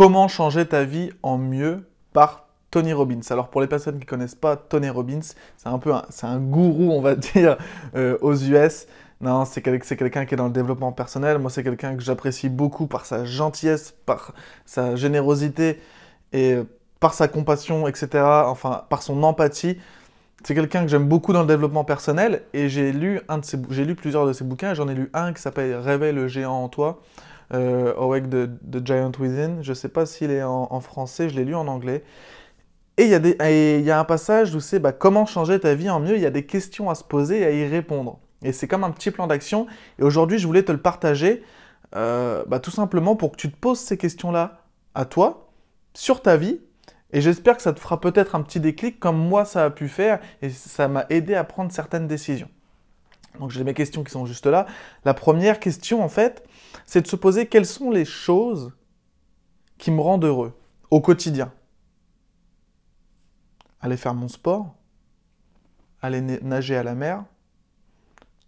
Comment changer ta vie en mieux par Tony Robbins? Alors pour les personnes qui ne connaissent pas Tony Robbins, c'est un peu un, un gourou, on va dire, euh, aux US. Non, c'est quelqu'un qui est dans le développement personnel. Moi, c'est quelqu'un que j'apprécie beaucoup par sa gentillesse, par sa générosité et par sa compassion, etc. Enfin, par son empathie. C'est quelqu'un que j'aime beaucoup dans le développement personnel et j'ai lu, j'ai lu plusieurs de ses bouquins. J'en ai lu un qui s'appelle Réveille le géant en toi, euh, Awake the, Giant Within. Je ne sais pas s'il est en, français, je l'ai lu en anglais. Et il y, y, a un passage où c'est bah, comment changer ta vie en mieux. Il y a des questions à se poser et à y répondre. Et c'est comme un petit plan d'action. Et aujourd'hui, je voulais te le partager euh, bah, tout simplement pour que tu te poses ces questions-là à toi, sur ta vie. Et j'espère que ça te fera peut-être un petit déclic comme moi ça a pu faire et ça m'a aidé à prendre certaines décisions. Donc j'ai mes questions qui sont juste là. La première question en fait, c'est de se poser quelles sont les choses qui me rendent heureux au quotidien. Aller faire mon sport, aller nager à la mer,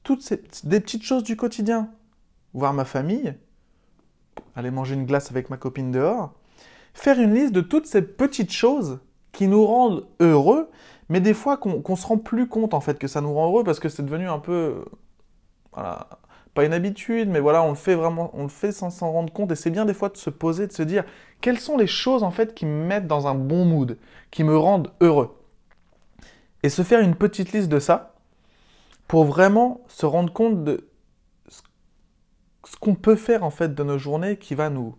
toutes ces petites choses du quotidien. Voir ma famille, aller manger une glace avec ma copine dehors, faire une liste de toutes ces petites choses qui nous rendent heureux, mais des fois qu'on ne se rend plus compte en fait que ça nous rend heureux parce que c'est devenu un peu, voilà, pas une habitude, mais voilà, on le fait vraiment, on le fait sans s'en rendre compte, et c'est bien des fois de se poser, de se dire quelles sont les choses en fait qui me mettent dans un bon mood, qui me rendent heureux, et se faire une petite liste de ça, pour vraiment se rendre compte de ce qu'on peut faire en fait de nos journées qui va nous,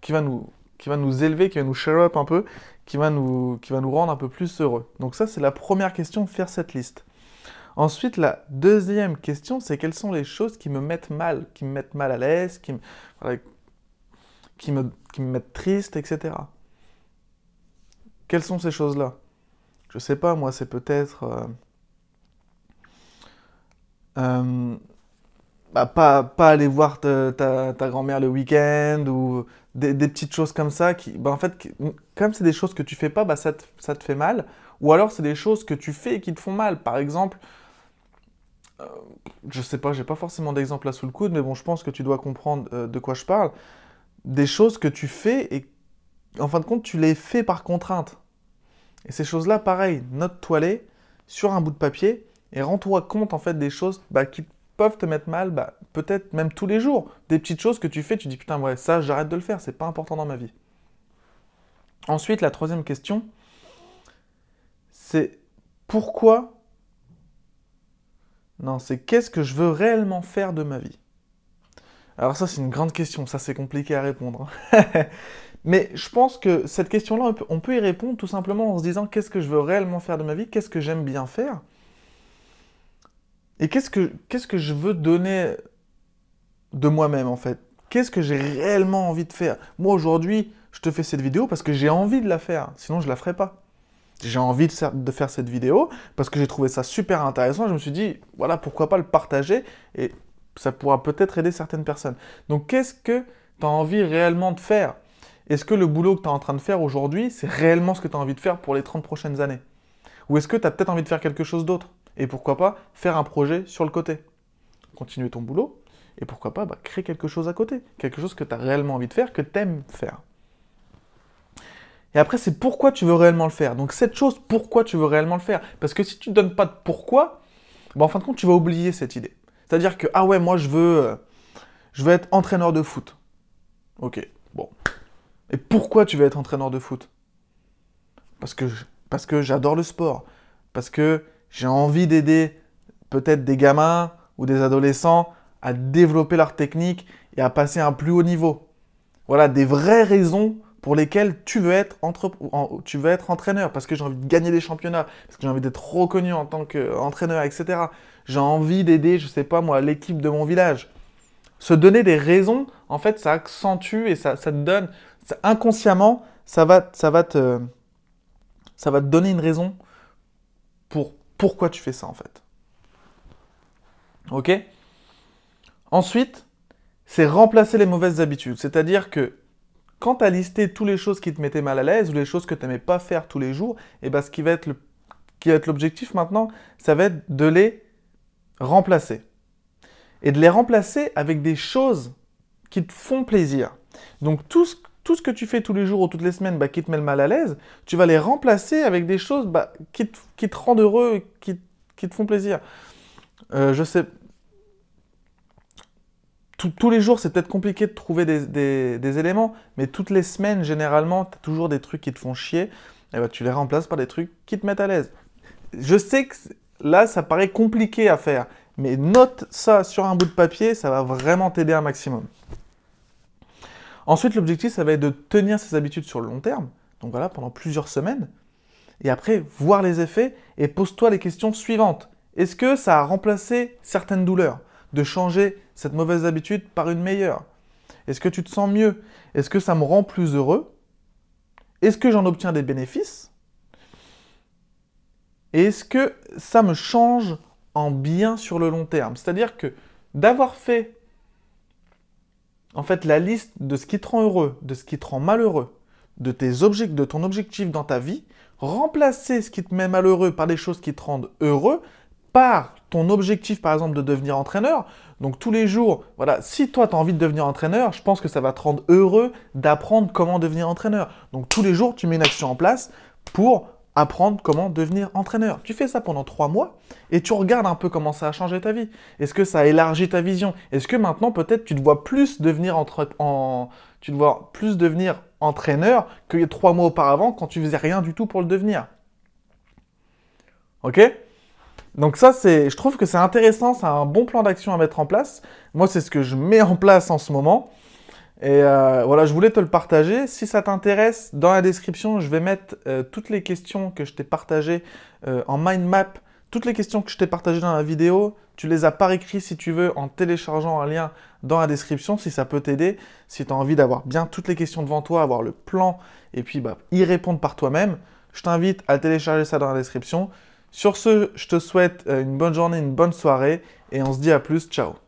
qui va nous, qui va nous élever, qui va nous share up un peu, qui va nous, rendre un peu plus heureux. Donc ça c'est la première question, faire cette liste. Ensuite, la deuxième question, c'est quelles sont les choses qui me mettent mal, qui me mettent mal à l'aise, qui, me, qui, me, mettent triste, etc. Quelles sont ces choses-là? Je sais pas, moi, c'est peut-être euh, euh, bah, pas, pas, aller voir ta, ta, grand-mère le week-end ou des, petites choses comme ça qui, bah, en fait, comme c'est des choses que tu fais pas, bah, ça, te, ça te fait mal. Ou alors c'est des choses que tu fais et qui te font mal. Par exemple, euh, je sais pas, j'ai pas forcément d'exemple là sous le coude, mais bon, je pense que tu dois comprendre euh, de quoi je parle. Des choses que tu fais et en fin de compte, tu les fais par contrainte. Et ces choses-là, pareil, note-toi les sur un bout de papier et rends-toi compte en fait des choses bah, qui peuvent te mettre mal, bah, peut-être même tous les jours. Des petites choses que tu fais, tu dis putain, ouais, ça j'arrête de le faire, c'est pas important dans ma vie. Ensuite, la troisième question, c'est pourquoi? Non, c'est qu'est-ce que je veux réellement faire de ma vie? Alors ça, c'est une grande question, ça c'est compliqué à répondre. Mais je pense que cette question-là, on peut y répondre tout simplement en se disant qu'est-ce que je veux réellement faire de ma vie, qu'est-ce que j'aime bien faire et qu'est-ce que, je veux donner de moi-même en fait? Qu'est-ce que j'ai réellement envie de faire? Moi aujourd'hui, je te fais cette vidéo parce que j'ai envie de la faire, sinon je la ferais pas. J'ai envie de faire cette vidéo parce que j'ai trouvé ça super intéressant. Je me suis dit, voilà, pourquoi pas le partager et ça pourra peut-être aider certaines personnes. Donc qu'est-ce que tu as envie réellement de faire? Est-ce que le boulot que tu es en train de faire aujourd'hui, c'est réellement ce que tu as envie de faire pour les 30 prochaines années? Ou est-ce que tu as peut-être envie de faire quelque chose d'autre? Et pourquoi pas faire un projet sur le côté. Continuer ton boulot, et pourquoi pas bah, créer quelque chose à côté. Quelque chose que tu as réellement envie de faire, que tu aimes faire. Et après, c'est pourquoi tu veux réellement le faire. Donc cette chose, pourquoi tu veux réellement le faire Parce que si tu ne donnes pas de pourquoi, bah, en fin de compte, tu vas oublier cette idée. C'est-à-dire que, ah ouais, moi je veux, euh, je veux être entraîneur de foot. Ok, bon. Et pourquoi tu veux être entraîneur de foot? Parce que, parce que j'adore le sport. Parce que j'ai envie d'aider peut-être des gamins ou des adolescents à développer leur technique et à passer à un plus haut niveau. Voilà des vraies raisons pour lesquelles tu veux être, entre... tu veux être entraîneur, parce que j'ai envie de gagner des championnats, parce que j'ai envie d'être reconnu en tant qu'entraîneur, etc. J'ai envie d'aider, je sais pas moi, l'équipe de mon village. Se donner des raisons, en fait, ça accentue et ça, ça te donne, inconsciemment, ça va, ça, va te, ça va te donner une raison pour pourquoi tu fais ça en fait? Ok? Ensuite, c'est remplacer les mauvaises habitudes. C'est-à-dire que quand tu as listé toutes les choses qui te mettaient mal à l'aise ou les choses que tu n'aimais pas faire tous les jours, et eh ben ce qui va être l'objectif maintenant, ça va être de les remplacer. Et de les remplacer avec des choses qui te font plaisir. Donc tout tout ce que tu fais tous les jours ou toutes les semaines bah, qui te met le mal à l'aise, tu vas les remplacer avec des choses bah, qui, te, rendent heureux, qui, te font plaisir. Euh, je sais, tous les jours, c'est peut-être compliqué de trouver des, éléments, mais toutes les semaines, généralement, tu as toujours des trucs qui te font chier, et bah, tu les remplaces par des trucs qui te mettent à l'aise. Je sais que là, ça paraît compliqué à faire, mais note ça sur un bout de papier, ça va vraiment t'aider un maximum. Ensuite, l'objectif, ça va être de tenir ces habitudes sur le long terme, donc voilà, pendant plusieurs semaines, et après, voir les effets, et pose-toi les questions suivantes. Est-ce que ça a remplacé certaines douleurs De changer cette mauvaise habitude par une meilleure? Est-ce que tu te sens mieux? Est-ce que ça me rend plus heureux? Est-ce que j'en obtiens des bénéfices? Est-ce que ça me change en bien sur le long terme? C'est-à-dire que d'avoir fait en fait la liste de ce qui te rend heureux, de ce qui te rend malheureux, de, tes objectifs, de ton objectif dans ta vie, remplacer ce qui te met malheureux par des choses qui te rendent heureux, par ton objectif par exemple de devenir entraîneur. Donc tous les jours, voilà, si toi tu as envie de devenir entraîneur, je pense que ça va te rendre heureux d'apprendre comment devenir entraîneur. Donc tous les jours, tu mets une action en place pour apprendre comment devenir entraîneur. Tu fais ça pendant trois mois et tu regardes un peu comment ça a changé ta vie. Est-ce que ça a élargi ta vision? Est-ce que maintenant peut-être tu te vois plus devenir tu te plus devenir entraîneur que trois mois auparavant quand tu faisais rien du tout pour le devenir? Ok? Donc ça, c'est, je trouve que c'est intéressant, c'est un bon plan d'action à mettre en place. Moi, c'est ce que je mets en place en ce moment. Et euh, voilà, je voulais te le partager. Si ça t'intéresse, dans la description, je vais mettre euh, toutes les questions que je t'ai partagées euh, en mind map. Toutes les questions que je t'ai partagées dans la vidéo, tu les as par écrit si tu veux en téléchargeant un lien dans la description si ça peut t'aider. Si tu as envie d'avoir bien toutes les questions devant toi, avoir le plan et puis bah, y répondre par toi-même, je t'invite à télécharger ça dans la description. Sur ce, je te souhaite une bonne journée, une bonne soirée et on se dit à plus. Ciao